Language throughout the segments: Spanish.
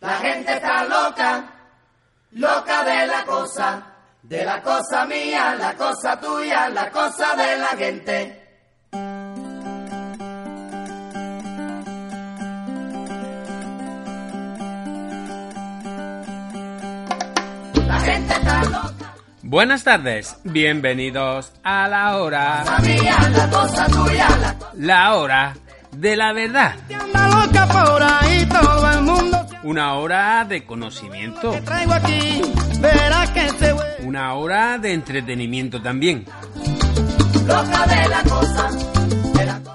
La gente está loca, loca de la cosa, de la cosa mía, la cosa tuya, la cosa de la gente. La gente está loca, Buenas tardes, bienvenidos a la hora, cosa mía, la cosa tuya, la cosa la hora de la verdad. anda loca por ahí, todo el mundo Una hora de conocimiento, una hora de entretenimiento también.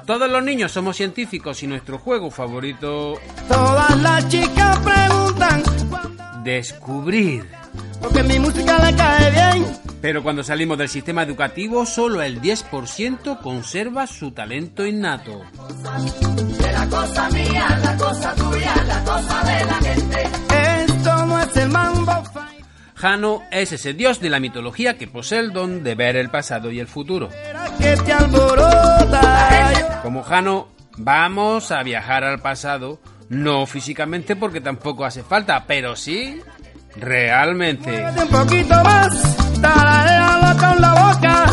Todos los niños somos científicos y nuestro juego favorito, Todas las chicas preguntan descubrir. porque mi música le cae bien. Pero cuando salimos del sistema educativo, solo el 10% conserva su talento innato. De la cosa mía, la cosa tuya, la cosa de la gente. Esto no es el mambo Jano es ese dios de la mitología que posee el don de ver el pasado y el futuro. Como Jano, vamos a viajar al pasado, no físicamente porque tampoco hace falta, pero sí realmente. muévete un poquito más, tararéalo con la boca.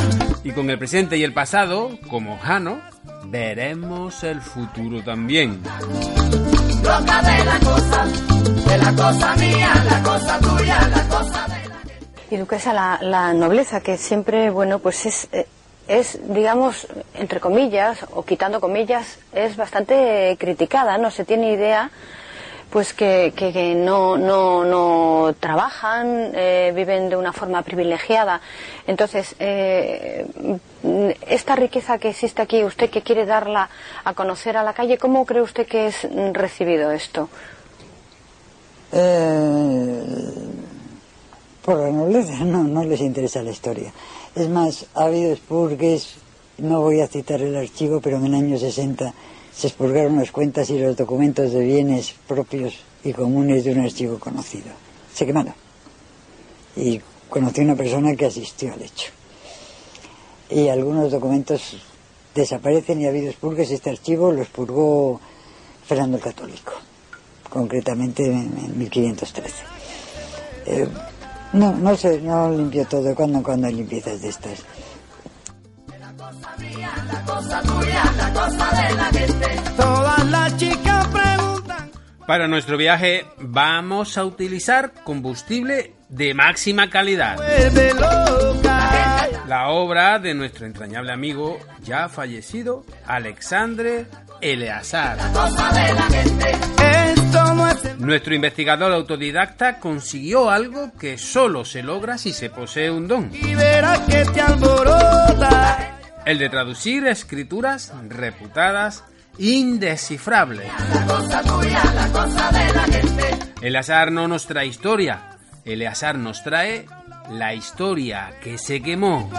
Y con el presente y el pasado, como Jano, veremos el futuro también. Loca de la cosa, de la cosa mía, la cosa tuya, la cosa de la Y duquesa, la, la nobleza que siempre, bueno, pues es, eh, es, digamos, entre comillas, o quitando comillas, es bastante criticada, no se tiene idea, pues que, que- no, no, no trabajan, eh, viven de una forma privilegiada. Entonces, eh, esta riqueza que existe aquí, usted que quiere darla a conocer a la calle, ¿cómo cree usted que es recibido esto? Eh, por la nobleza no, no les interesa la historia. Es más, ha habido expurgues, no voy a citar el archivo, pero en el año 60 se expurgaron las cuentas y los documentos de bienes propios y comunes de un archivo conocido. Se quemaron. Y conocí una persona que asistió al hecho. Y algunos documentos desaparecen y ha habido expurgues. Este archivo lo expurgó Fernando el Católico concretamente en en 1513. Eh, no, no sé, no limpio todo, cuando cuando hay limpiezas de estas. Todas las chicas preguntan. Para nuestro viaje vamos a utilizar combustible de máxima calidad. Loca. La obra de nuestro entrañable amigo ya fallecido, Alexandre Eleazar. Nuestro investigador autodidacta consiguió algo que solo se logra si se posee un don, el de traducir escrituras reputadas indescifrables. Eleazar no nos trae historia, Eleazar nos trae la historia que se quemó.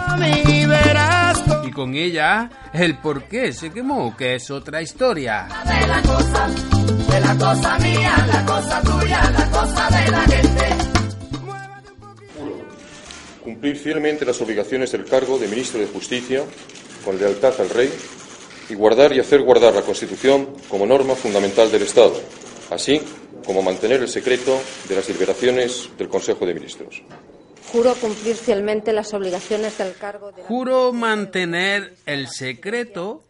Y con ella, el por qué se quemó, que es otra historia. de la cosa, de la cosa mía, la cosa tuya, la cosa de la gente. Cumplir fielmente las obligaciones del cargo de ministro de Justicia con lealtad al Rey y guardar y hacer guardar la Constitución como norma fundamental del Estado, así como mantener el secreto de las deliberaciones del Consejo de Ministros. Juro cumplir fielmente las obligaciones del cargo de... Juro mantener el secreto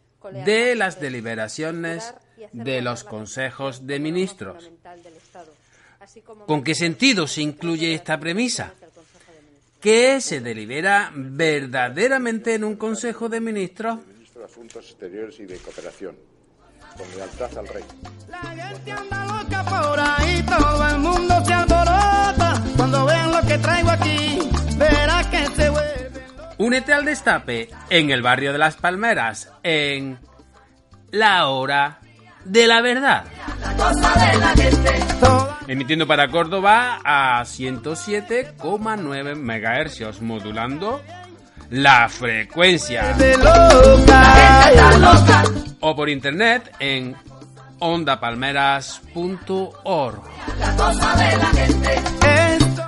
de las deliberaciones de los consejos de ministros. ¿Con qué sentido se incluye esta premisa? ¿Qué se delibera verdaderamente en un consejo de ministros? Ministro de Asuntos Exteriores y de Cooperación, con lealtad al Rey. La gente anda loca por ahí, todo el mundo se alborota. Cuando vean lo que traigo aquí, verá que se vuelve. Únete al destape en el barrio de las Palmeras, en La Hora de la verdad. Emitiendo para Córdoba a 107,9 MHz, modulando la frecuencia. O por internet en ondapalmeras.org.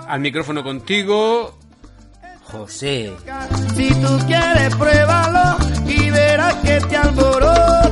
Al micrófono contigo, José. Si tú quieres, pruébalo y verás que te alborota.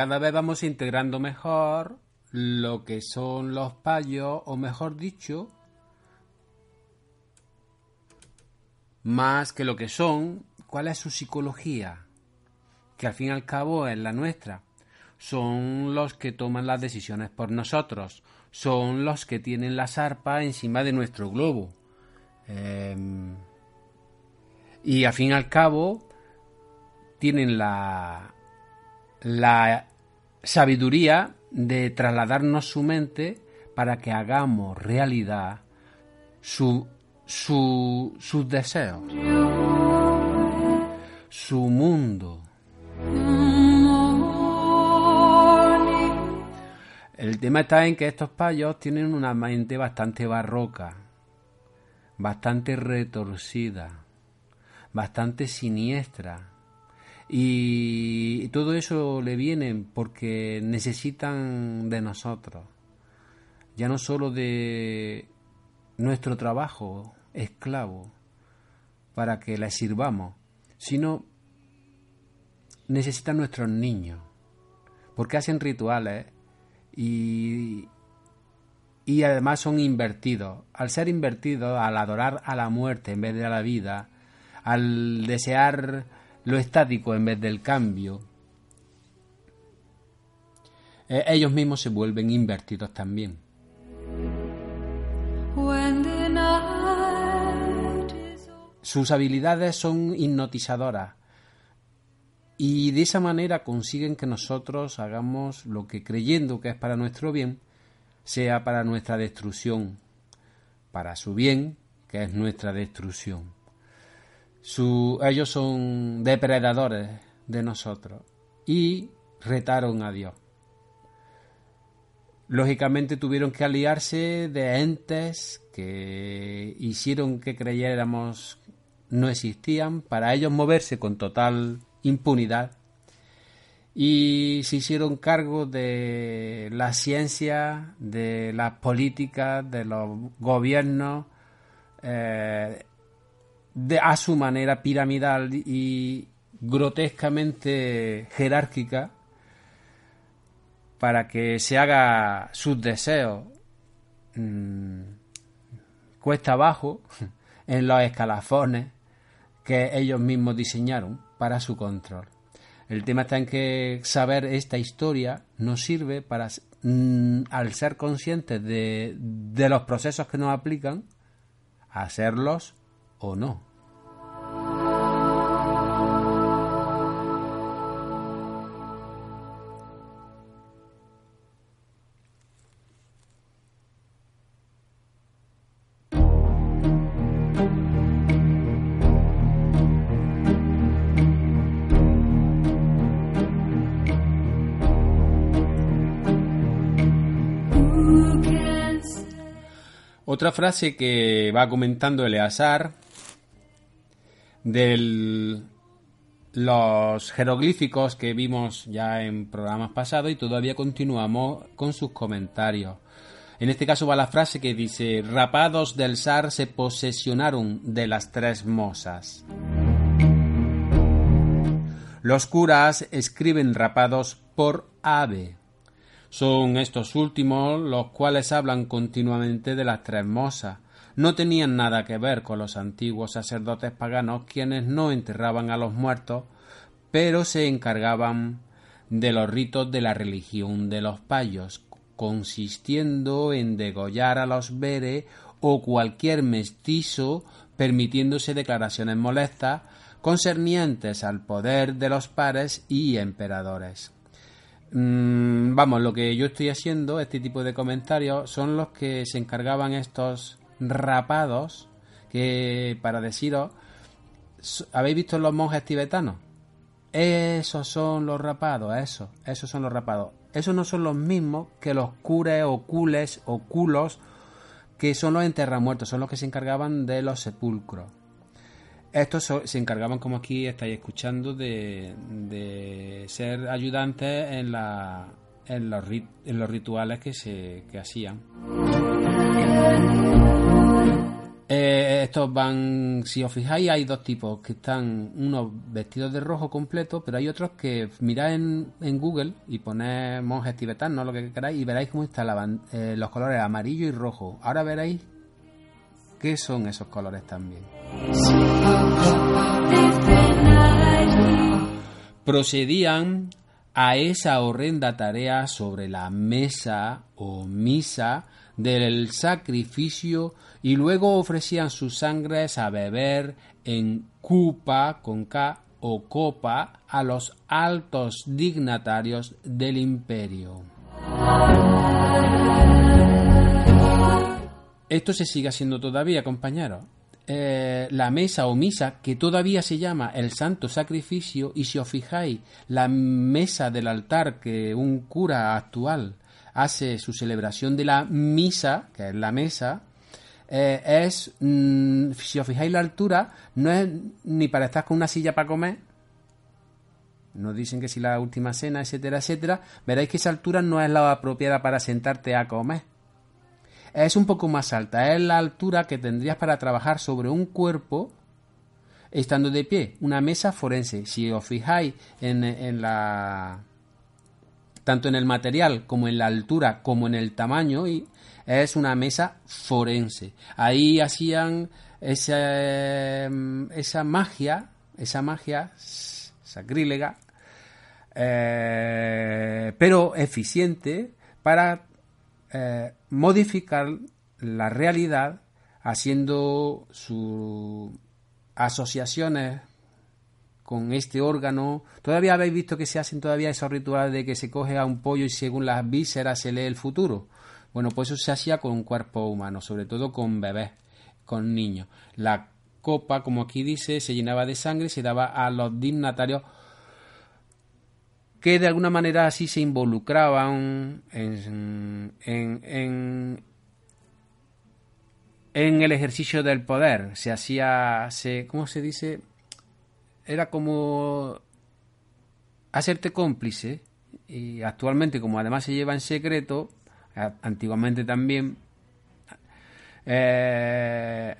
Cada vez vamos integrando mejor lo que son los payos, o mejor dicho, más que lo que son, cuál es su psicología, que al fin y al cabo es la nuestra. Son los que toman las decisiones por nosotros, son los que tienen la zarpa encima de nuestro globo. Em, y al fin y al cabo tienen la, la sabiduría de trasladarnos su mente para que hagamos realidad su, su, sus deseos, su mundo. El tema está en que estos payos tienen una mente bastante barroca, bastante retorcida, bastante siniestra. Y todo eso le viene porque necesitan de nosotros, ya no solo de nuestro trabajo esclavo para que les sirvamos, sino necesitan nuestros niños, porque hacen rituales y, y además son invertidos. Al ser invertidos, al adorar a la muerte en vez de a la vida, al desear lo estático en vez del cambio, eh, ellos mismos se vuelven invertidos también. Sus habilidades son hipnotizadoras y de esa manera consiguen que nosotros hagamos lo que creyendo que es para nuestro bien, sea para nuestra destrucción, para su bien, que es nuestra destrucción. Ellos son depredadores de nosotros y retaron a Dios. Lógicamente tuvieron que aliarse de entes que hicieron que creyéramos no existían para ellos moverse con total impunidad y se hicieron cargo de la ciencia, de las políticas, de los gobiernos, eh, de, a su manera piramidal y grotescamente jerárquica para que se haga sus deseos mm, cuesta abajo en los escalafones que ellos mismos diseñaron para su control. El tema está en que saber esta historia nos sirve para, mm, al ser conscientes de, de los procesos que nos aplican, hacerlos o no. Otra frase que va comentando Eleazar de los jeroglíficos que vimos ya en programas pasados y todavía continuamos con sus comentarios. En este caso va la frase que dice, rapados del zar se posesionaron de las tres mosas. Los curas escriben rapados por ave. Son estos últimos los cuales hablan continuamente de las tres mosas. No tenían nada que ver con los antiguos sacerdotes paganos quienes no enterraban a los muertos, pero se encargaban de los ritos de la religión de los payos, consistiendo en degollar a los veres o cualquier mestizo, permitiéndose declaraciones molestas concernientes al poder de los pares y emperadores. Mm, vamos, lo que yo estoy haciendo, este tipo de comentarios, son los que se encargaban estos rapados, que para deciros, ¿habéis visto los monjes tibetanos? Esos son los rapados, esos, esos son los rapados. Esos no son los mismos que los cures o cules o culos que son los enterramuertos, son los que se encargaban de los sepulcros. Estos se encargaban, como aquí estáis escuchando, de, de ser ayudantes en, la, los, en los rituales que se que hacían. Eh, estos van, si os fijáis, hay dos tipos que están unos vestidos de rojo completo, pero hay otros que miráis en, Google y ponéis monjes tibetanos, lo que queráis, y veréis cómo están eh, los colores amarillo y rojo. Ahora veréis qué son esos colores también. Procedían a esa horrenda tarea sobre la mesa o misa del sacrificio y luego ofrecían sus sangres a beber en cupa con K o copa a los altos dignatarios del imperio. Esto se sigue haciendo todavía, compañeros. Eh, la mesa o misa, que todavía se llama el santo sacrificio, y si os fijáis, la mesa del altar que un cura actual hace su celebración de la misa, que es la mesa, eh, es, mm, si os fijáis la altura, no es ni para estar con una silla para comer, nos dicen que si la última cena, etcétera, etcétera, veréis que esa altura no es la apropiada para sentarte a comer. Es un poco más alta, es la altura que tendrías para trabajar sobre un cuerpo estando de pie, una mesa forense. Si os fijáis en, en la tanto en el material como en la altura como en el tamaño y es una mesa forense. Ahí hacían esa, esa magia, esa magia sacrílega, eh, pero eficiente para eh, modificar la realidad haciendo sus asociaciones con este órgano. Todavía habéis visto que se hacen todavía esos rituales de que se coge a un pollo y según las vísceras se lee el futuro. Bueno, pues eso se hacía con un cuerpo humano, sobre todo con bebés, con niños. La copa, como aquí dice, se llenaba de sangre y se daba a los dignatarios que de alguna manera así se involucraban en, en, en, en el ejercicio del poder. Se hacía, se, ¿cómo se dice? Era como hacerte cómplice y actualmente como además se lleva en secreto, antiguamente también, eh,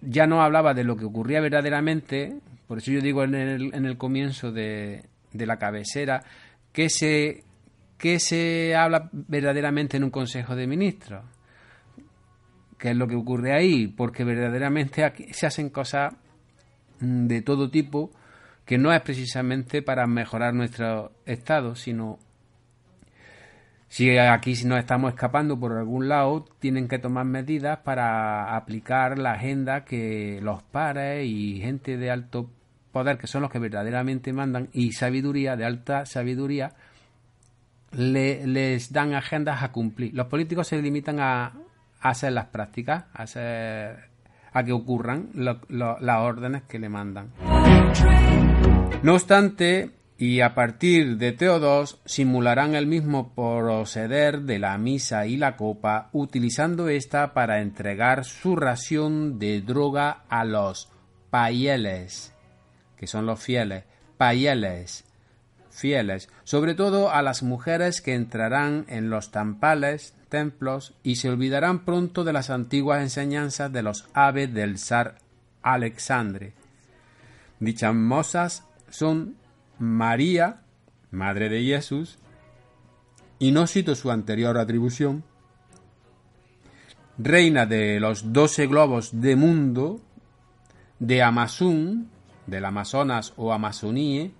ya no hablaba de lo que ocurría verdaderamente, por eso yo digo en el, en el comienzo de, de la cabecera, que se, que se habla verdaderamente en un Consejo de Ministros qué es lo que ocurre ahí, porque verdaderamente aquí se hacen cosas mm, de todo tipo que no es precisamente para mejorar nuestro estado, sino si aquí nos estamos escapando por algún lado, tienen que tomar medidas para aplicar la agenda que los pares y gente de alto poder, que son los que verdaderamente mandan, y sabiduría, de alta sabiduría, les dan agendas a cumplir. Los políticos se limitan a, hacer las prácticas, hacer a que ocurran las órdenes que le mandan. No obstante, y a partir de Teodos simularán el mismo proceder de la misa y la copa, utilizando esta para entregar su ración de droga a los payeles, que son los fieles, payeles, fieles, sobre todo a las mujeres que entrarán en los tampales templos y se olvidarán pronto de las antiguas enseñanzas de los aves del zar Alexandre. Dichas mozas son María, madre de Jesús, y no cito su anterior atribución, reina de los doce globos de mundo, de Amazún, del Amazonas o Amazonie,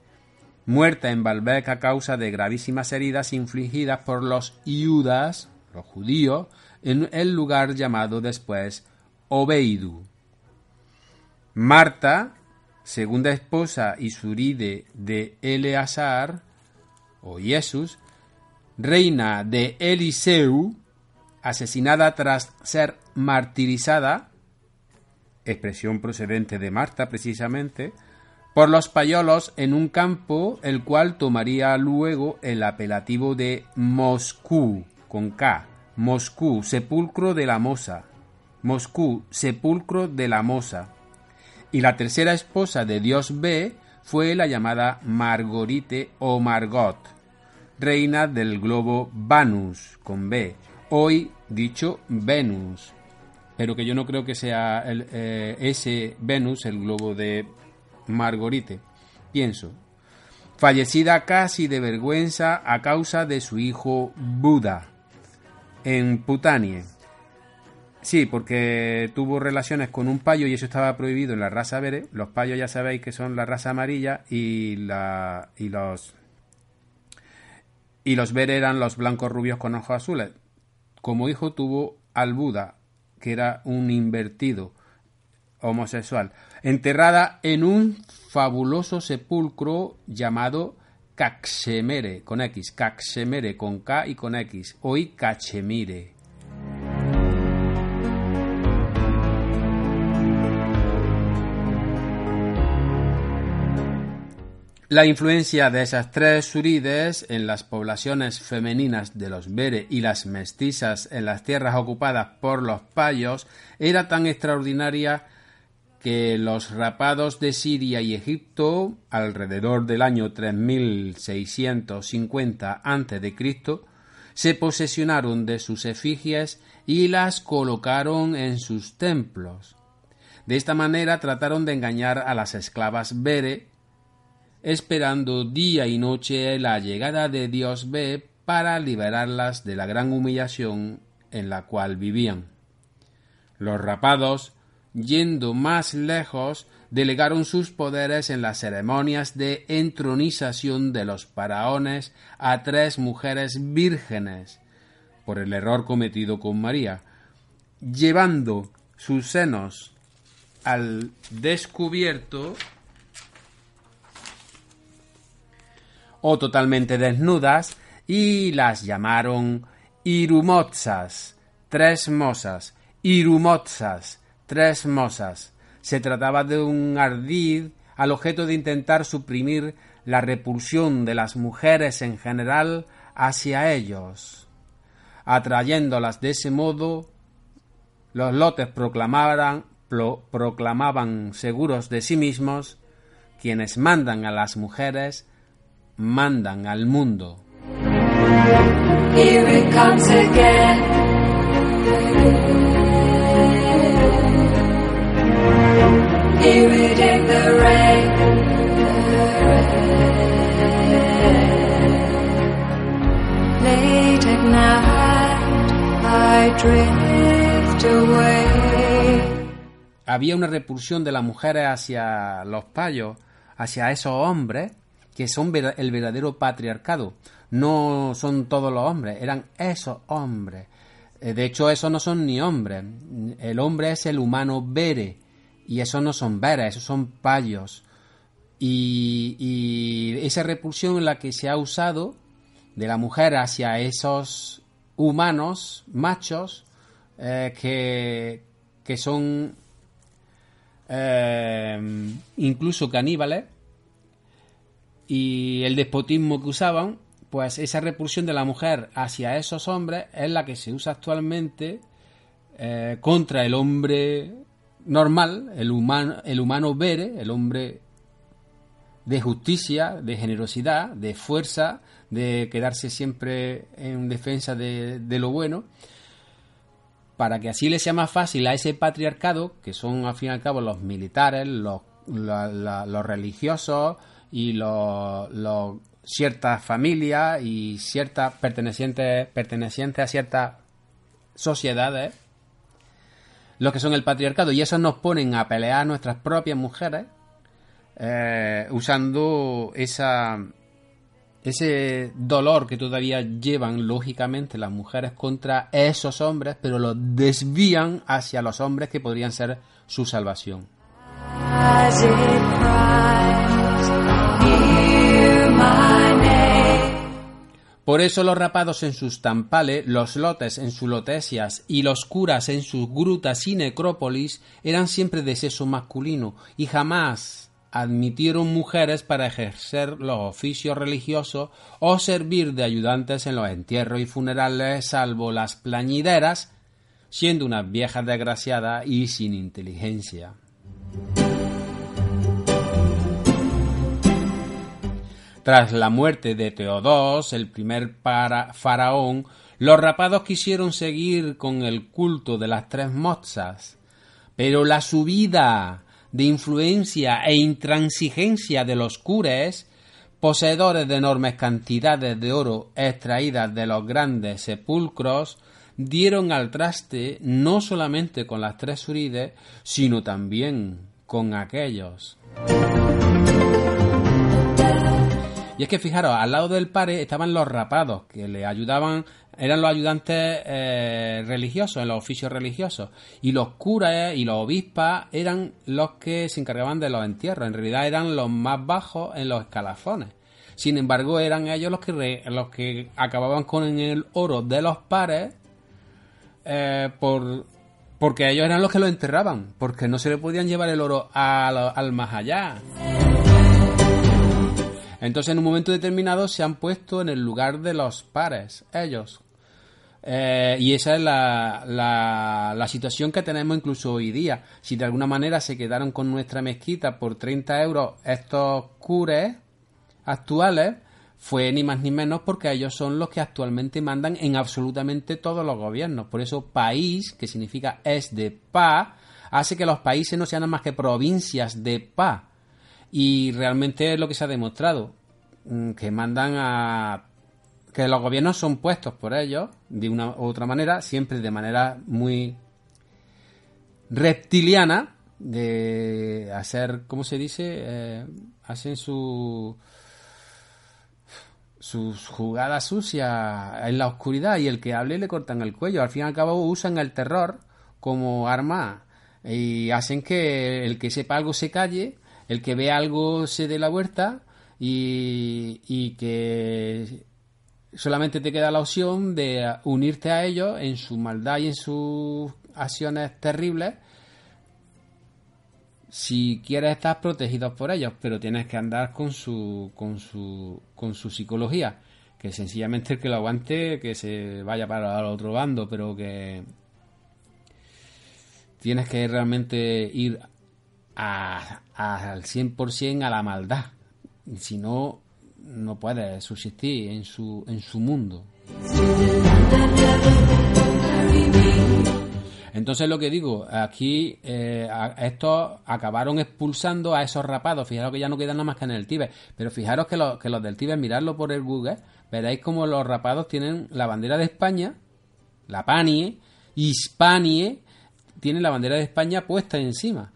muerta en Baalbek a causa de gravísimas heridas infligidas por los iudas, los judíos, en el lugar llamado después Obeidu. Marta, segunda esposa y suride de Eleazar, o Jesús, reina de Eliseu, asesinada tras ser martirizada, expresión procedente de Marta precisamente, por los payolos en un campo el cual tomaría luego el apelativo de Moscú, con K, Moscú, sepulcro de la Mosa, Moscú, sepulcro de la Mosa. Y la tercera esposa de Dios B fue la llamada Margorite o Margot, reina del globo Vanus, con B, hoy dicho Venus, pero que yo no creo que sea eh, ese Venus el globo de Margorite. Pienso, fallecida casi de vergüenza a causa de su hijo Buda en Putanie. Sí, porque tuvo relaciones con un payo y eso estaba prohibido en la raza Bere. Los payos ya sabéis que son la raza amarilla y, la, y los y los Bere eran los blancos rubios con ojos azules. Como hijo tuvo al Buda, que era un invertido homosexual, enterrada en un fabuloso sepulcro llamado Caxemere, con X, Caxemere, con K y con X, hoy Cachemire. La influencia de esas tres surides en las poblaciones femeninas de los Bere y las mestizas en las tierras ocupadas por los payos era tan extraordinaria que los rapados de Siria y Egipto, alrededor del año 3650 a.C., se posesionaron de sus efigies y las colocaron en sus templos. De esta manera trataron de engañar a las esclavas Bere, esperando día y noche la llegada de Dios B para liberarlas de la gran humillación en la cual vivían. Los rapados yendo más lejos, delegaron sus poderes en las ceremonias de entronización de los faraones a tres mujeres vírgenes, por el error cometido con María, llevando sus senos al descubierto o totalmente desnudas y las llamaron irumotsas, tres mozas, irumotsas, tres mozas. Se trataba de un ardid al objeto de intentar suprimir la repulsión de las mujeres en general hacia ellos. Atrayéndolas de ese modo, los lotes proclamaban, proclamaban seguros de sí mismos, quienes mandan a las mujeres, mandan al mundo. Había una repulsión de las mujeres hacia los payos, hacia esos hombres que son el verdadero patriarcado. No son todos los hombres, eran esos hombres. Eh, de hecho, esos no son ni hombres. El hombre es el humano bere, y esos no son veras, esos son payos. Y, esa repulsión en la que se ha usado de la mujer hacia esos humanos machos eh, que, que, son eh, incluso caníbales y el despotismo que usaban, pues esa repulsión de la mujer hacia esos hombres es la que se usa actualmente eh, contra el hombre normal, el humano, el humano vere, el hombre de justicia, de generosidad, de fuerza, de quedarse siempre en defensa de, lo bueno, para que así le sea más fácil a ese patriarcado, que son al fin y al cabo los militares, los, los religiosos y los, ciertas familias y ciertas pertenecientes, pertenecientes a ciertas sociedades, los que son el patriarcado, y eso nos ponen a pelear a nuestras propias mujeres, eh, usando esa, ese dolor que todavía llevan lógicamente las mujeres contra esos hombres, pero lo desvían hacia los hombres que podrían ser su salvación. Por eso los rapados en sus tampales, los lotes en sus lotesias y los curas en sus grutas y necrópolis eran siempre de sexo masculino y jamás admitieron mujeres para ejercer los oficios religiosos o servir de ayudantes en los entierros y funerales, salvo las plañideras, siendo unas viejas desgraciadas y sin inteligencia. Tras la muerte de Teodos, el primer faraón, los rapados quisieron seguir con el culto de las tres mozas, pero la subida de influencia e intransigencia de los cures, poseedores de enormes cantidades de oro extraídas de los grandes sepulcros, dieron al traste no solamente con las tres surides, sino también con aquellos. Y es que fijaros, al lado del pare estaban los rapados, que le ayudaban, eran los ayudantes eh, religiosos, en los oficios religiosos. Y los curas y los obispas eran los que se encargaban de los entierros. En realidad eran los más bajos en los escalafones. Sin embargo, eran ellos los que, re- los que acababan con el oro de los pares eh, por, porque ellos eran los que lo enterraban, porque no se le podían llevar el oro al, al más allá. Entonces, en un momento determinado se han puesto en el lugar de los pares, ellos. Eh, y esa es la, la, situación que tenemos incluso hoy día. Si de alguna manera se quedaron con nuestra mezquita por 30 euros estos cures actuales, fue ni más ni menos porque ellos son los que actualmente mandan en absolutamente todos los gobiernos. Por eso país, que significa es de paz, hace que los países no sean más que provincias de paz. Y realmente es lo que se ha demostrado, mm, que mandan a... que los gobiernos son puestos por ellos, de una u otra manera, siempre de manera muy reptiliana, de hacer, ¿cómo se dice? Eh, hacen su sus jugadas sucias en la oscuridad y el que hable le cortan el cuello. Al fin y al cabo usan el terror como arma y hacen que el que sepa algo se calle, el que vea algo se dé la vuelta y, y que solamente te queda la opción de unirte a ellos en su maldad y en sus acciones terribles. Si quieres estar protegido por ellos, pero tienes que andar con su, con su, con su psicología, que sencillamente el que lo aguante, que se vaya para el otro bando, pero que tienes que realmente ir a, a- al 100% a la maldad, si no, no puedes subsistir en su, en su mundo. Entonces lo que digo, aquí eh, estos acabaron expulsando a esos rapados. Fijaros que ya no quedan nada más que en el Tíbet. Pero fijaros que, los- que los del Tíbet, miradlo por el Google, veréis como los rapados tienen la bandera de España, la Panie, Hispanie, tienen la bandera de España puesta encima.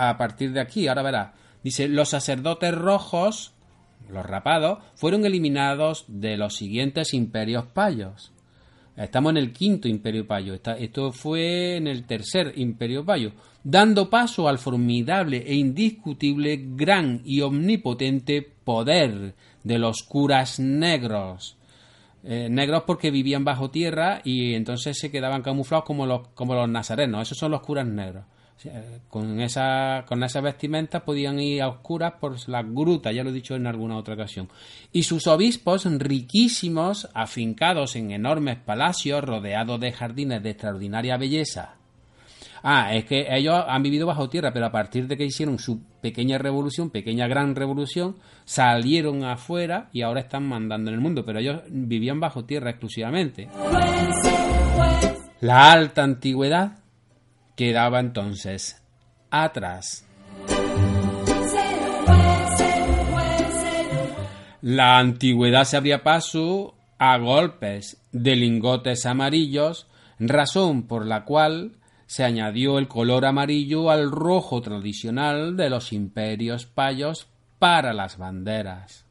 A partir de aquí, ahora verás. Dice, los sacerdotes rojos, los rapados, fueron eliminados de los siguientes imperios payos. Estamos en el quinto imperio payo. Esto fue en el tercer imperio payo. Dando paso al formidable e indiscutible gran y omnipotente poder de los curas negros. Eh, negros porque vivían bajo tierra y entonces se quedaban camuflados como los, como los nazarenos. Esos son los curas negros. Sea, Con esa, con esa vestimenta podían ir a oscuras por las grutas, ya lo he dicho en alguna otra ocasión. Y sus obispos, riquísimos, afincados en enormes palacios, rodeados de jardines de extraordinaria belleza. Ah, es que ellos han vivido bajo tierra, pero a partir de que hicieron su pequeña revolución, pequeña gran revolución, salieron afuera y ahora están mandando en el mundo, pero ellos vivían bajo tierra exclusivamente. La alta antigüedad quedaba entonces atrás. La antigüedad se abría paso a golpes de lingotes amarillos, razón por la cual se añadió el color amarillo al rojo tradicional de los imperios payos para las banderas.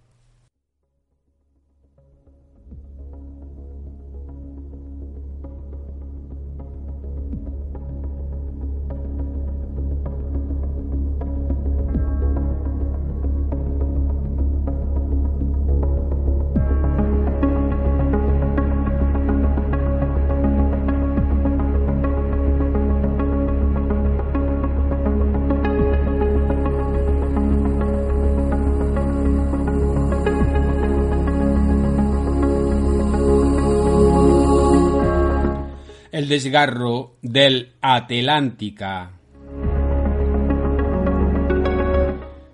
Desgarro del Atlántica.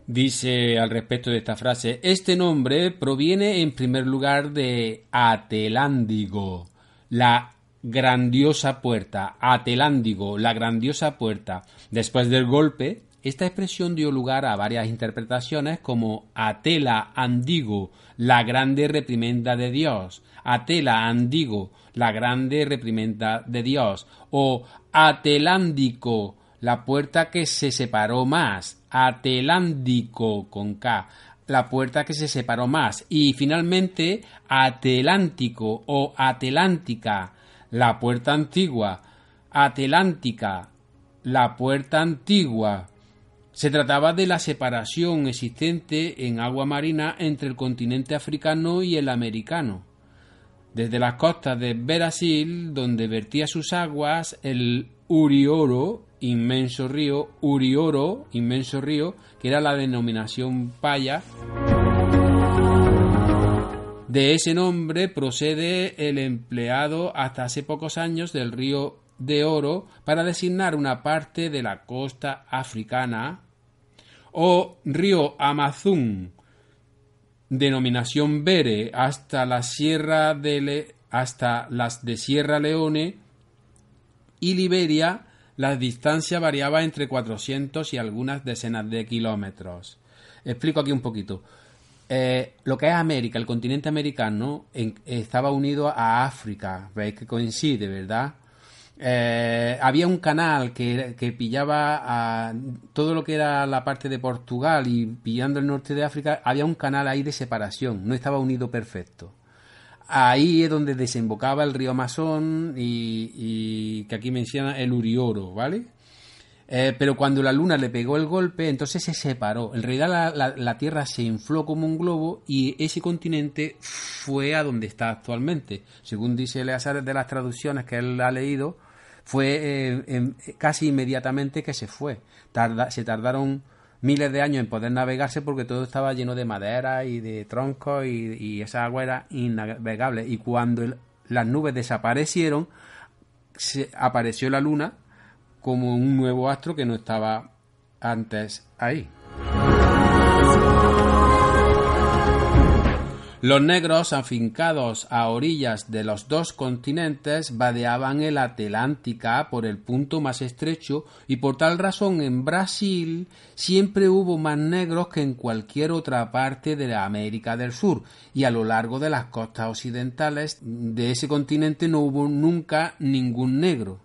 Dice al respecto de esta frase, este nombre proviene en primer lugar de Atelándigo, la grandiosa puerta, Atelándigo, la grandiosa puerta. Después del golpe, esta expresión dio lugar a varias interpretaciones como Atela Andigo, la grande reprimenda de Dios, Atela Andigo, la grande reprimenda de Dios, o Atelándico, la puerta que se separó más, Atelándico con K, la puerta que se separó más, y finalmente Atelántico o Atelántica, la puerta antigua, Atelántica, la puerta antigua. Se trataba de la separación existente en agua marina entre el continente africano y el americano. Desde las costas de Brasil, donde vertía sus aguas el Urioro, inmenso río, Urioro, inmenso río, que era la denominación paya. De ese nombre procede el empleado hasta hace pocos años del río de Oro para designar una parte de la costa africana o río Amazon, denominación Bere, hasta la sierra de Le- hasta las de Sierra Leone y Liberia, la distancia variaba entre 400 y algunas decenas de kilómetros. Explico aquí un poquito. Eh, lo que es América, el continente americano, en- estaba unido a África. Veis que coincide, ¿verdad? Eh, había un canal que, que pillaba a todo lo que era la parte de Portugal y pillando el norte de África, había un canal ahí de separación, no estaba unido perfecto. Ahí es donde desembocaba el río Amazon y, y que aquí menciona el Urioro, ¿vale? Eh, pero cuando la luna le pegó el golpe, entonces se separó. En realidad la, la- Tierra se infló como un globo y ese continente fue a donde está actualmente. Según dice Eleazar de las traducciones que él ha leído, fue eh, en- casi inmediatamente que se fue. Se tardaron miles de años en poder navegarse porque todo estaba lleno de madera y de troncos y, esa agua era innavegable. Y cuando las nubes desaparecieron, apareció la luna como un nuevo astro que no estaba antes ahí. Los negros afincados a orillas de los dos continentes vadeaban el Atlántica por el punto más estrecho y por tal razón en Brasil siempre hubo más negros que en cualquier otra parte de la América del Sur y a lo largo de las costas occidentales de ese continente no hubo nunca ningún negro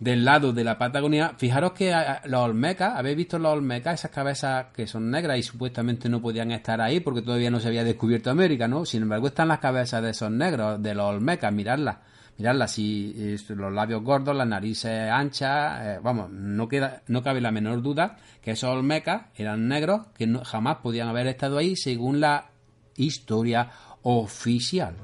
del lado de la Patagonia, fijaros que los olmecas, habéis visto los olmecas, esas cabezas que son negras y supuestamente no podían estar ahí porque todavía no se había descubierto América, ¿no? Sin embargo, están las cabezas de esos negros, de los olmecas, miradlas, miradlas, si los labios gordos, las narices anchas, eh, vamos, no queda, no cabe la menor duda que esos olmecas eran negros que no- jamás podían haber estado ahí según la historia oficial.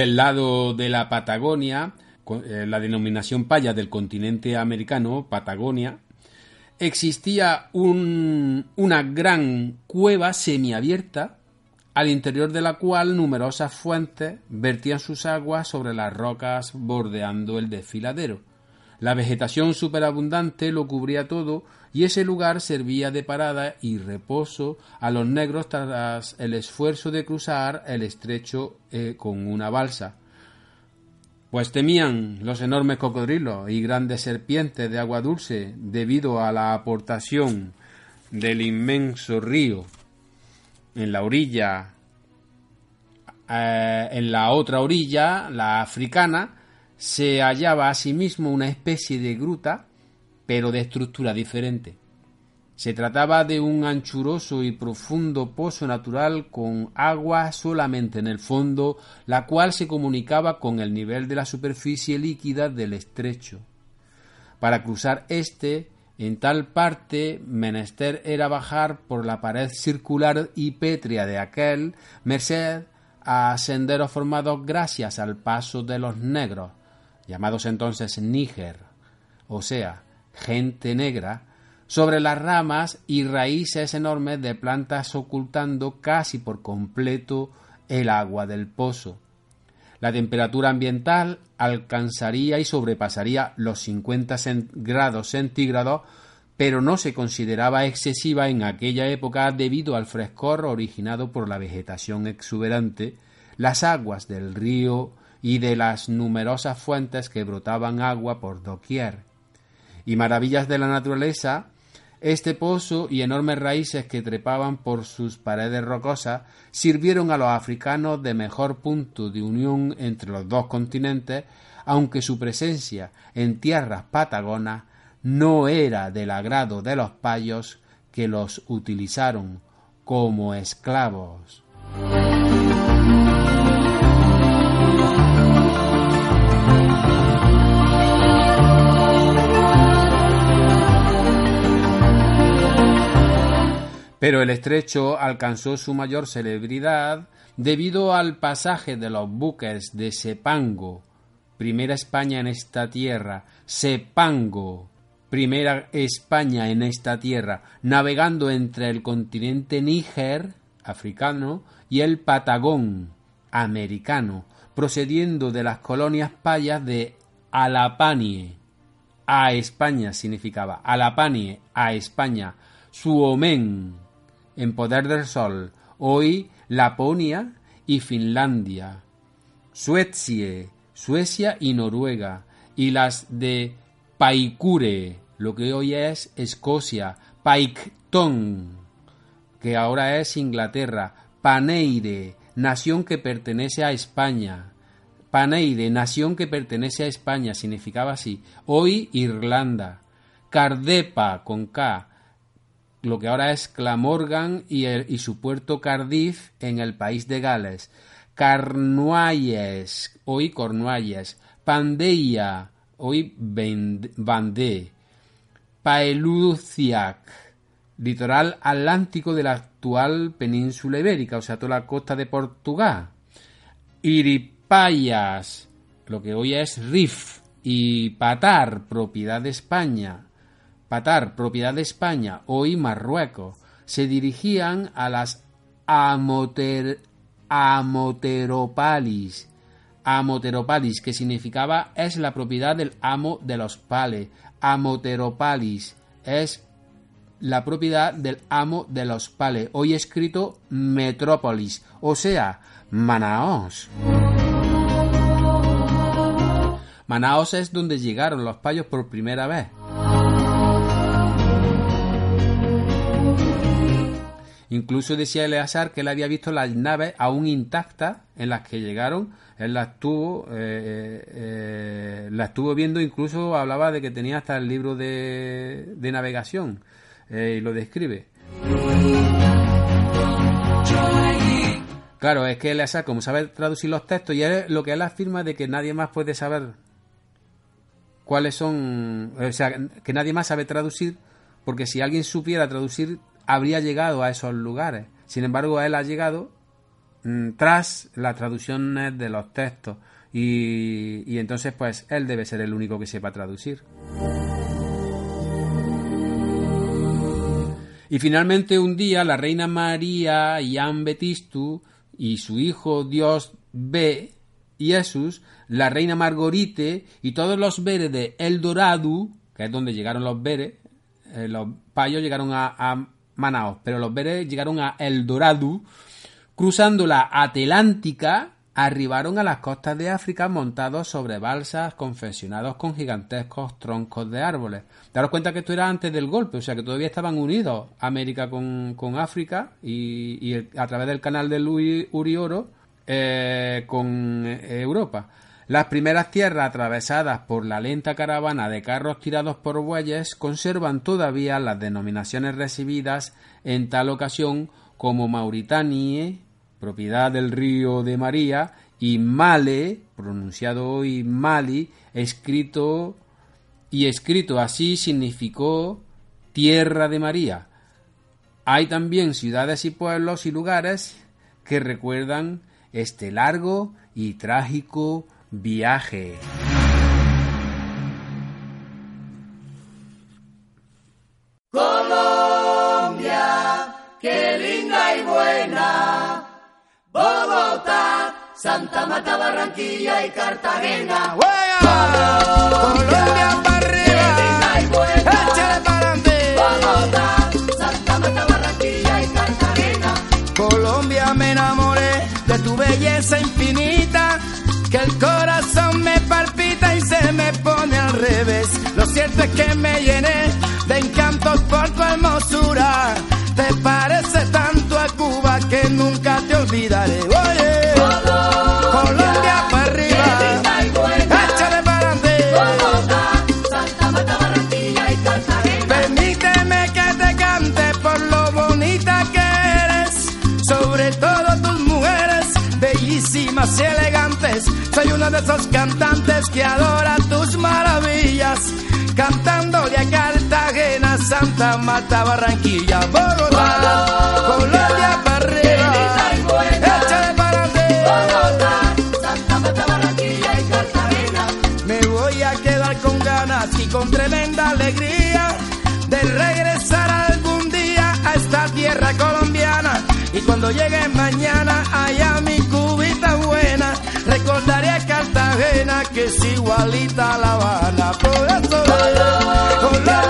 Del lado de la Patagonia, eh, la denominación paya del continente americano, Patagonia, existía un- una gran cueva semiabierta al interior de la cual numerosas fuentes vertían sus aguas sobre las rocas bordeando el desfiladero. La vegetación superabundante lo cubría todo y ese lugar servía de parada y reposo a los negros tras el esfuerzo de cruzar el estrecho eh, con una balsa. Pues temían los enormes cocodrilos y grandes serpientes de agua dulce debido a la aportación del inmenso río en la orilla, eh, en la otra orilla, la africana, se hallaba asimismo una especie de gruta, pero de estructura diferente. Se trataba de un anchuroso y profundo pozo natural con agua solamente en el fondo, la cual se comunicaba con el nivel de la superficie líquida del estrecho. Para cruzar este, en tal parte, menester era bajar por la pared circular y pétrea de aquel, merced a senderos formados gracias al paso de los negros, llamados entonces Níger, o sea, gente negra, sobre las ramas y raíces enormes de plantas ocultando casi por completo el agua del pozo. La temperatura ambiental alcanzaría y sobrepasaría los 50 grados centígrados, pero no se consideraba excesiva en aquella época debido al frescor originado por la vegetación exuberante, las aguas del río y de las numerosas fuentes que brotaban agua por doquier. Y maravillas de la naturaleza este pozo y enormes raíces que trepaban por sus paredes rocosas sirvieron a los africanos de mejor punto de unión entre los dos continentes, aunque su presencia en tierras patagonas no era del agrado de los payos que los utilizaron como esclavos. Pero el estrecho alcanzó su mayor celebridad debido al pasaje de los buques de Sepango, primera España en esta tierra, Sepango, primera España en esta tierra, navegando entre el continente Níger, africano, y el Patagón, americano, procediendo de las colonias payas de Alapanie. A España significaba Alapanie, a España, Suomen, en poder del sol, hoy Laponia y Finlandia, Suecia, Suecia y Noruega, y las de Paikure, lo que hoy es Escocia, Paikton, que ahora es Inglaterra, Paneire, nación que pertenece a España. Paneire, nación que pertenece a España, significaba así. Hoy Irlanda. Cardepa, con K, lo que ahora es Clamorgan y, su puerto Cardiff en el país de Gales. Carnualles, hoy Cornualles. Pandeia, hoy Vendée. Paeluciac, litoral atlántico de la actual península ibérica, o sea, toda la costa de Portugal. Iripayas, lo que hoy es Rif, y Patar, propiedad de España. Patar, propiedad de España, hoy Marruecos, se dirigían a las Amoter, Amoteropalis, Amoteropalis, que significaba es la propiedad del amo de los pales. Amoteropalis es la propiedad del amo de los pales, hoy escrito Metrópolis, o sea, Manaos. Manaos es donde llegaron los payos por primera vez. Incluso decía Eleazar que él había visto las naves aún intactas en las que llegaron. Él las tuvo, eh, eh, las estuvo viendo, incluso hablaba de que tenía hasta el libro de, de navegación eh, y lo describe. Claro, es que Eleazar, como sabe traducir los textos, y es lo que él afirma de que nadie más puede saber cuáles son, o sea, que nadie más sabe traducir, porque si alguien supiera traducir, habría llegado a esos lugares. Sin embargo, él ha llegado mm, tras las traducciones de los textos y, y entonces pues él debe ser el único que sepa traducir. Y finalmente un día la reina María Jan Betistu y su hijo Dios B. Jesús, la reina Margorite y todos los veres de El Dorado, que es donde llegaron los veres, eh, los payos llegaron a Manaos, pero los veres llegaron a El Dorado, cruzando la Atlántica, arribaron a las costas de África montados sobre balsas confeccionados con gigantescos troncos de árboles. Daros cuenta que esto era antes del golpe, o sea que todavía estaban unidos América con, con África y, a través del canal del Uri- Urioro eh, con eh, Europa. Las primeras tierras atravesadas por la lenta caravana de carros tirados por bueyes conservan todavía las denominaciones recibidas en tal ocasión como Mauritanie, propiedad del río de María, y Male, pronunciado hoy Mali, escrito y escrito así significó tierra de María. Hay también ciudades y pueblos y lugares que recuerdan este largo y trágico viaje. Colombia, qué linda y buena. Bogotá, Santa Marta, Barranquilla y Cartagena. Colombia para arriba, échale para adelante. Bogotá, Santa Marta, Barranquilla y Cartagena. Colombia me enamoré de tu belleza infinita, que el corazón me palpita y se me pone al revés. Lo cierto es que me llené de encantos por tu hermosura. Te parece tanto a Cuba que nunca te olvidaré. Uno de esos cantantes que adora tus maravillas, cantándole a Cartagena, Santa Marta, Barranquilla, Bogotá, Colombia para arriba, échale para. Bogotá, Santa Marta, Barranquilla y Cartagena. Me voy a quedar con ganas y con tremenda alegría de regresar algún día a esta tierra colombiana. Y cuando llegue Cartagena que es igualita a La Habana. Por eso Colombia para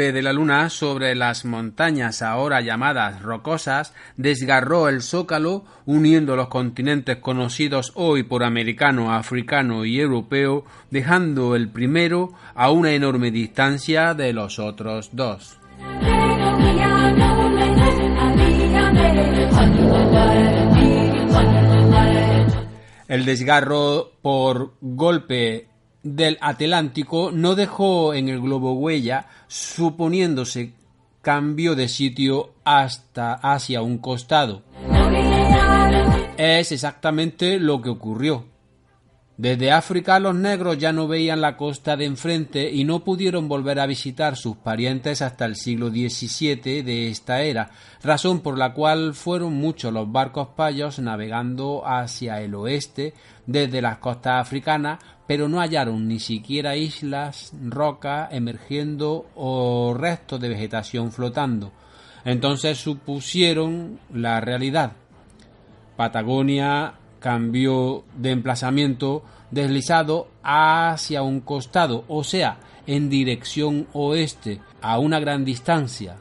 de la luna sobre las montañas ahora llamadas rocosas desgarró el zócalo uniendo los continentes conocidos hoy por americano, africano y europeo, dejando el primero a una enorme distancia de los otros dos. El desgarro por golpe del Atlántico no dejó en el globo huella, suponiéndose cambio de sitio hasta hacia un costado. Es exactamente lo que ocurrió. Desde África los negros ya no veían la costa de enfrente y no pudieron volver a visitar sus parientes hasta el siglo XVII de esta era, razón por la cual fueron muchos los barcos payos navegando hacia el oeste desde las costas africanas, pero no hallaron ni siquiera islas, rocas emergiendo o restos de vegetación flotando. Entonces supusieron la realidad. Patagonia cambió de emplazamiento deslizado hacia un costado, o sea, en dirección oeste, a una gran distancia.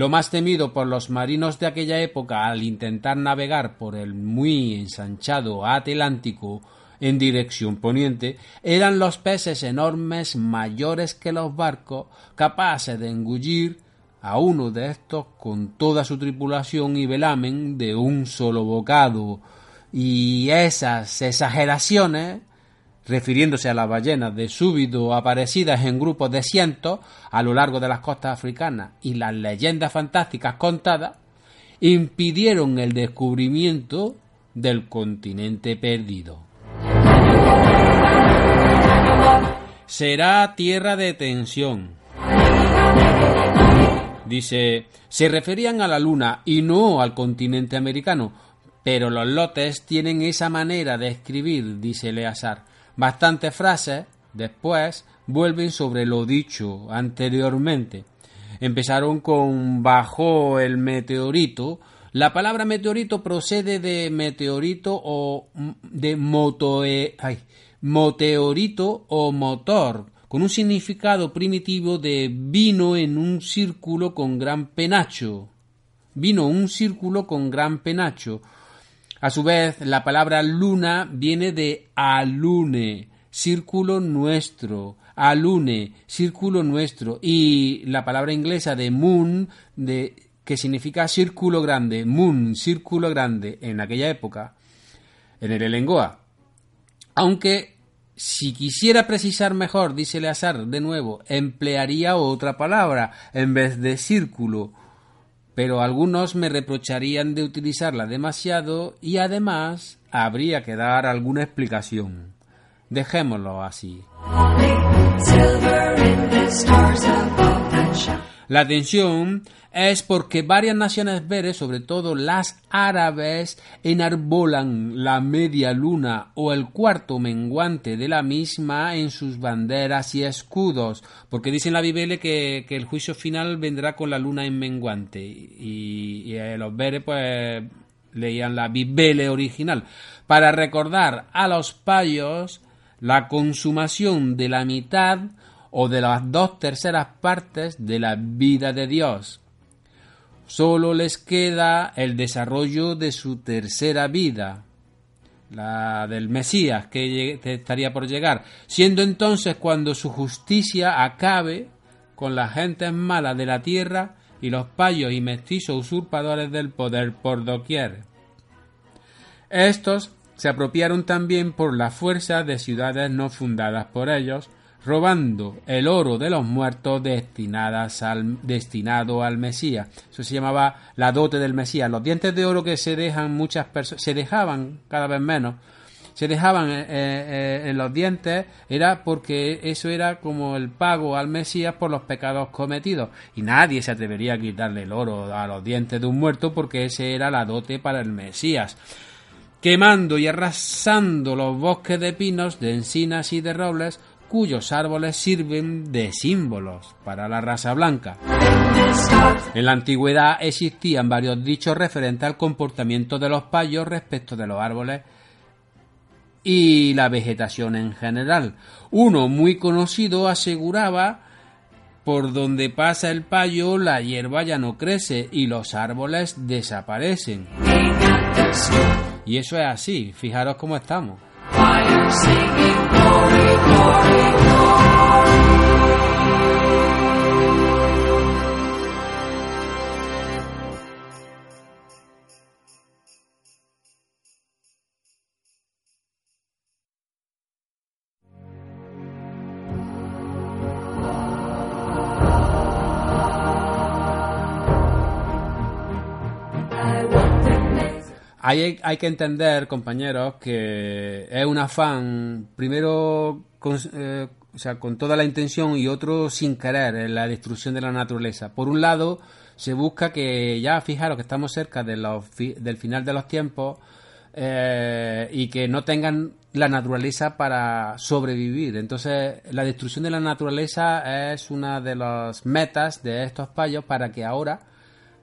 Lo más temido por los marinos de aquella época al intentar navegar por el muy ensanchado Atlántico en dirección poniente eran los peces enormes mayores que los barcos, capaces de engullir a uno de estos con toda su tripulación y velamen de un solo bocado. Y esas exageraciones, refiriéndose a las ballenas de súbito aparecidas en grupos de cientos a lo largo de las costas africanas y las leyendas fantásticas contadas, impidieron el descubrimiento del continente perdido. Será tierra de tensión, Dice, se referían a la Luna y no al continente americano, pero los lotes tienen esa manera de escribir, dice Eleazar. Bastantes frases después vuelven sobre lo dicho anteriormente. Empezaron con bajo el meteorito. La palabra meteorito procede de meteorito o de motoe, ay, moteorito o motor, con un significado primitivo de vino en un círculo con gran penacho. Vino un círculo con gran penacho. A su vez, la palabra luna viene de alune, círculo nuestro, alune, círculo nuestro, y la palabra inglesa de moon, de, que significa círculo grande, moon, círculo grande, en aquella época, en el Elengoa. Aunque si quisiera precisar mejor, dice Eleazar de nuevo, emplearía otra palabra en vez de círculo, pero algunos me reprocharían de utilizarla demasiado y además habría que dar alguna explicación. Dejémoslo así. La tensión es porque varias naciones veres, sobre todo las árabes, enarbolan la media luna o el cuarto menguante de la misma en sus banderas y escudos, porque dicen la Biblia que, el juicio final vendrá con la luna en menguante. Y, y eh, los veres pues leían la Biblia original. Para recordar a los payos la consumación de la mitad o de las dos terceras partes de la vida de Dios. Solo les queda el desarrollo de su tercera vida, la del Mesías, que estaría por llegar, siendo entonces cuando su justicia acabe con las gentes malas de la tierra y los payos y mestizos usurpadores del poder por doquier. Estos se apropiaron también por la fuerza de ciudades no fundadas por ellos, robando el oro de los muertos destinadas al, destinado al Mesías. Eso se llamaba la dote del Mesías. Los dientes de oro que se dejan muchas personas, se dejaban cada vez menos, se dejaban eh, eh, en los dientes, era porque eso era como el pago al Mesías por los pecados cometidos. Y nadie se atrevería a quitarle el oro a los dientes de un muerto porque ese era la dote para el Mesías quemando y arrasando los bosques de pinos, de encinas y de robles, cuyos árboles sirven de símbolos para la raza blanca. En la antigüedad existían varios dichos referentes al comportamiento de los payos respecto de los árboles y la vegetación en general. Uno muy conocido aseguraba por donde pasa el payo la hierba ya no crece y los árboles desaparecen. Y eso es así, fijaros cómo estamos. Hay, hay, que entender, compañeros, que es un afán, primero, con, eh, o sea, con toda la intención y otro sin querer, en la destrucción de la naturaleza. Por un lado, se busca que ya, fijaros que estamos cerca de los del final de los tiempos eh, y que no tengan la naturaleza para sobrevivir. Entonces, la destrucción de la naturaleza es una de las metas de estos payos para que ahora,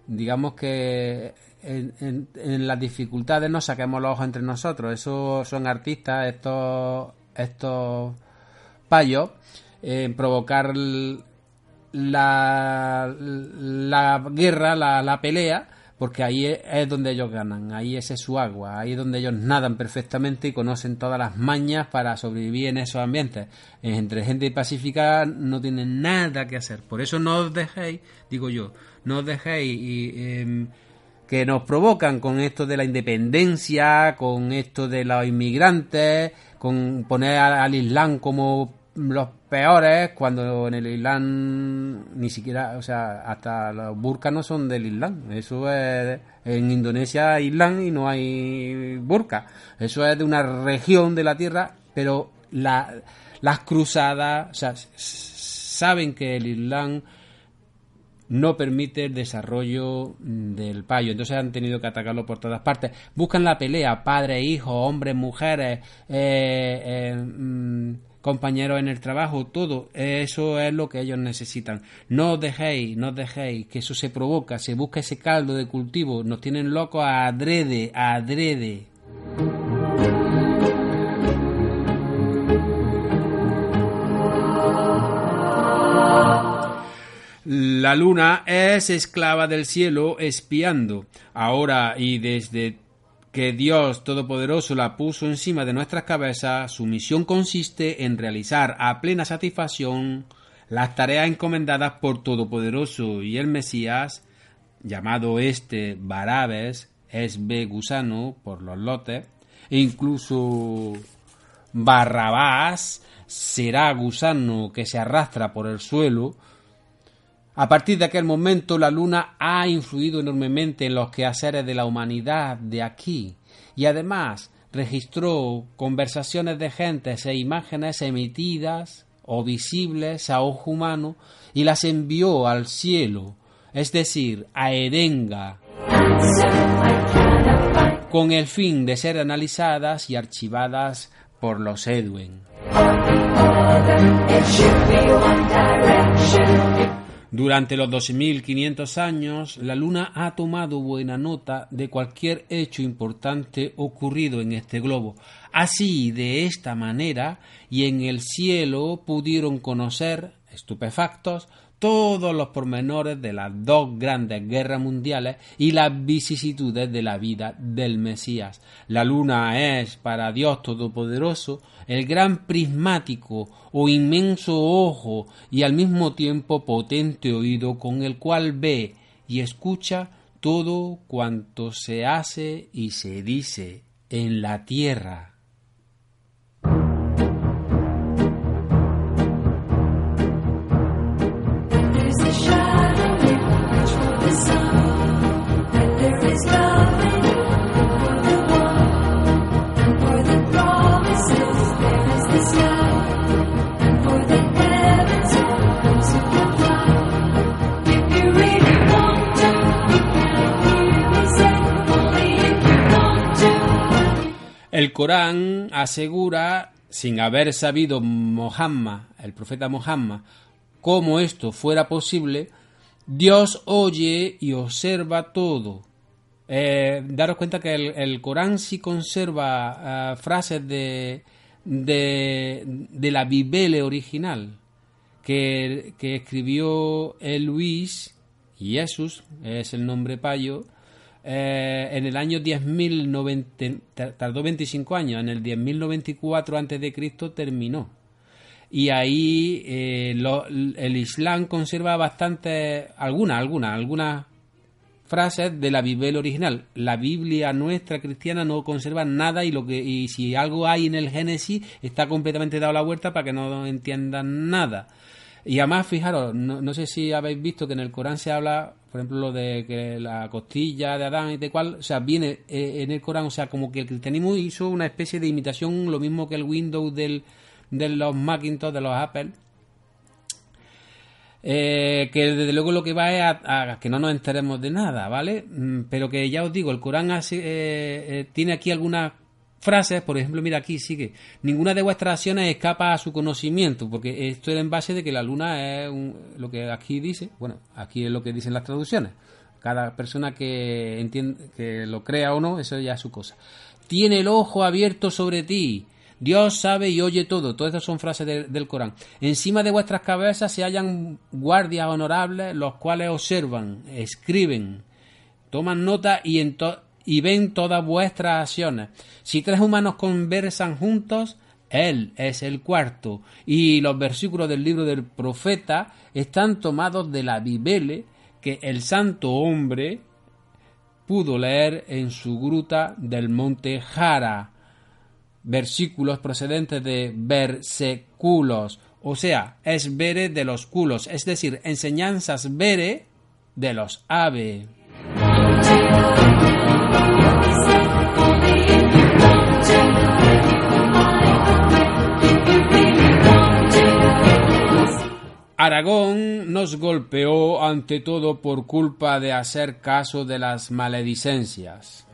digamos que en- en las dificultades no saquemos los ojos entre nosotros. Esos son artistas, estos, estos payos, en provocar la, la guerra, la, la pelea, porque ahí es, donde ellos ganan, ahí es su agua, ahí es donde ellos nadan perfectamente y conocen todas las mañas para sobrevivir en esos ambientes. Entre gente pacífica no tienen nada que hacer, por eso no os dejéis, digo yo, no os dejéis y, em, que nos provocan con esto de la independencia, con esto de los inmigrantes, con poner al Islam como los peores, cuando en el Islam ni siquiera, o sea, hasta los burkas no son del Islam. Eso es, en Indonesia Islam y no hay burka. Eso es de una región de la tierra, pero la- las cruzadas, o sea, saben que el Islam no permite el desarrollo del payo. Entonces han tenido que atacarlo por todas partes. Buscan la pelea, padres, hijos, hombres, mujeres, eh, eh, mm, compañeros en el trabajo, todo. Eso es lo que ellos necesitan. No os dejéis, no os dejéis, que eso se provoca, se busca ese caldo de cultivo. Nos tienen locos a adrede, a adrede. La luna es esclava del cielo espiando. Ahora y desde que Dios Todopoderoso la puso encima de nuestras cabezas, su misión consiste en realizar a plena satisfacción las tareas encomendadas por Todopoderoso y el Mesías, llamado este Barabes, es B gusano por los lotes, e incluso Barrabás será gusano que se arrastra por el suelo, a partir de aquel momento la luna ha influido enormemente en los quehaceres de la humanidad de aquí y además registró conversaciones de gentes e imágenes emitidas o visibles a ojo humano y las envió al cielo, es decir, a Erenga, con el fin de ser analizadas y archivadas por los Edwin. Durante los 12.500 años, la Luna ha tomado buena nota de cualquier hecho importante ocurrido en este globo. Así, de esta manera, y en el cielo pudieron conocer, estupefactos, todos los pormenores de las dos grandes guerras mundiales y las vicisitudes de la vida del Mesías. La luna es, para Dios Todopoderoso, el gran prismático o inmenso ojo y al mismo tiempo potente oído con el cual ve y escucha todo cuanto se hace y se dice en la tierra. El Corán asegura, sin haber sabido Mohammed, el profeta Mohammed, cómo esto fuera posible, Dios oye y observa todo. Eh, daros cuenta que el, Corán sí conserva eh, frases de, de, la Biblia original que, que escribió el Luis Jesús, es el nombre payo, eh, en el año 10.090, tar- tardó 25 años, en el 10.094 antes de Cristo terminó. Y ahí eh, lo- el Islam conserva bastante, algunas, algunas, algunas frases de la Biblia original. La Biblia nuestra cristiana no conserva nada y lo que y si algo hay en el Génesis está completamente dado la vuelta para que no entiendan nada. Y además, fijaros, no, no sé si habéis visto que en el Corán se habla, por ejemplo, lo de que la costilla de Adán y de cual, o sea, viene eh, en el Corán, o sea, como que el cristianismo hizo una especie de imitación, lo mismo que el Windows del, de los Macintosh, de los Apple, eh, que desde luego lo que va es a, que no nos enteremos de nada, ¿vale? Mm, Pero que ya os digo, el Corán eh, tiene aquí algunas frases, por ejemplo, mira aquí sigue, ninguna de vuestras acciones escapa a su conocimiento, porque esto era en base de que la luna es un- lo que aquí dice, bueno, aquí es lo que dicen las traducciones. Cada persona que entiende, que lo crea o no, eso ya es su cosa. Tiene el ojo abierto sobre ti. Dios sabe y oye todo. Todas estas son frases de- del Corán. Encima de vuestras cabezas se hallan guardias honorables, los cuales observan, escriben, toman nota y, y ven todas vuestras acciones. Si tres humanos conversan juntos, Él es el cuarto. Y los versículos del libro del profeta están tomados de la Bibele que el santo hombre pudo leer en su gruta del monte Jara. Versículos procedentes de versículos, o sea, es vere de los culos, es decir, enseñanzas vere de los ave. Aragón nos golpeó ante todo por culpa de hacer caso de las maledicencias.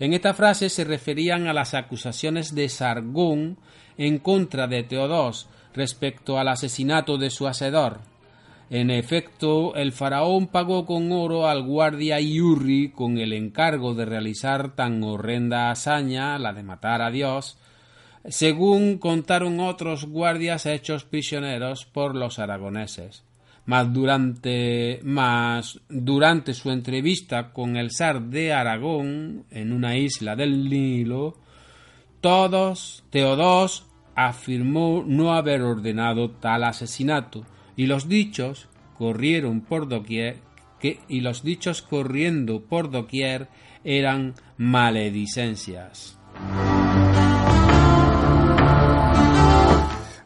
En esta frase se referían a las acusaciones de Sargón en contra de Teodos respecto al asesinato de su hacedor. En efecto, el faraón pagó con oro al guardia Iurri con el encargo de realizar tan horrenda hazaña, la de matar a Dios, según contaron otros guardias hechos prisioneros por los aragoneses. Mas durante, su entrevista con el zar de Aragón en una isla del Nilo, todos, Teodos afirmó no haber ordenado tal asesinato, y los dichos corrieron por doquier, y los dichos corriendo por doquier eran maledicencias.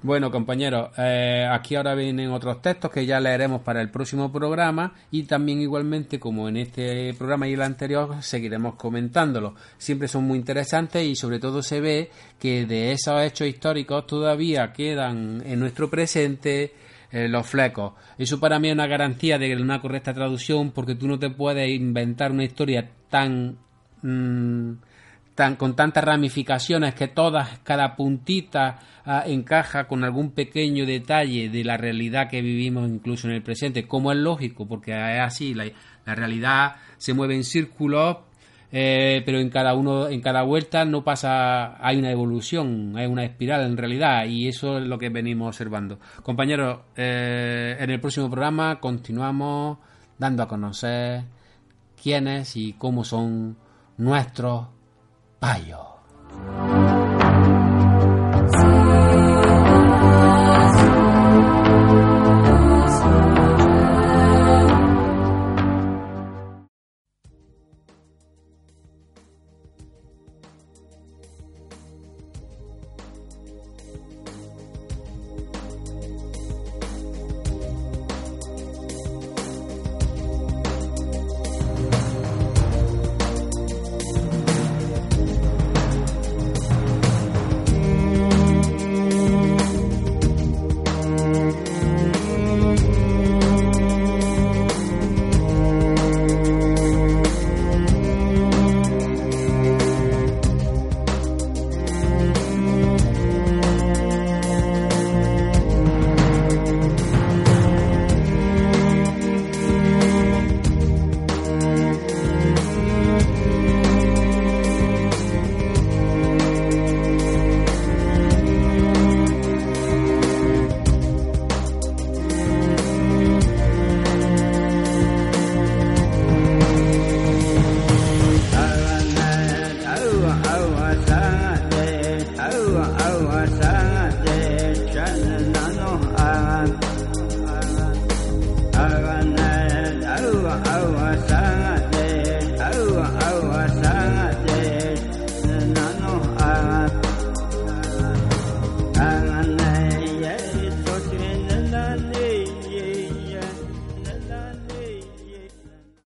Bueno, compañeros, eh, aquí ahora vienen otros textos que ya leeremos para el próximo programa y también igualmente como en este programa y el anterior seguiremos comentándolo. Siempre son muy interesantes y sobre todo se ve que de esos hechos históricos todavía quedan en nuestro presente eh, los flecos. Eso para mí es una garantía de una correcta traducción porque tú no te puedes inventar una historia tan... mm, tan, con tantas ramificaciones que todas, cada puntita ah, encaja con algún pequeño detalle de la realidad que vivimos incluso en el presente, como es lógico, porque es así, la, la realidad se mueve en círculos, eh, pero en cada uno, en cada vuelta no pasa, hay una evolución, hay una espiral en realidad, y eso es lo que venimos observando. Compañeros, eh, en el próximo programa continuamos dando a conocer quiénes y cómo son nuestros payos. Oh,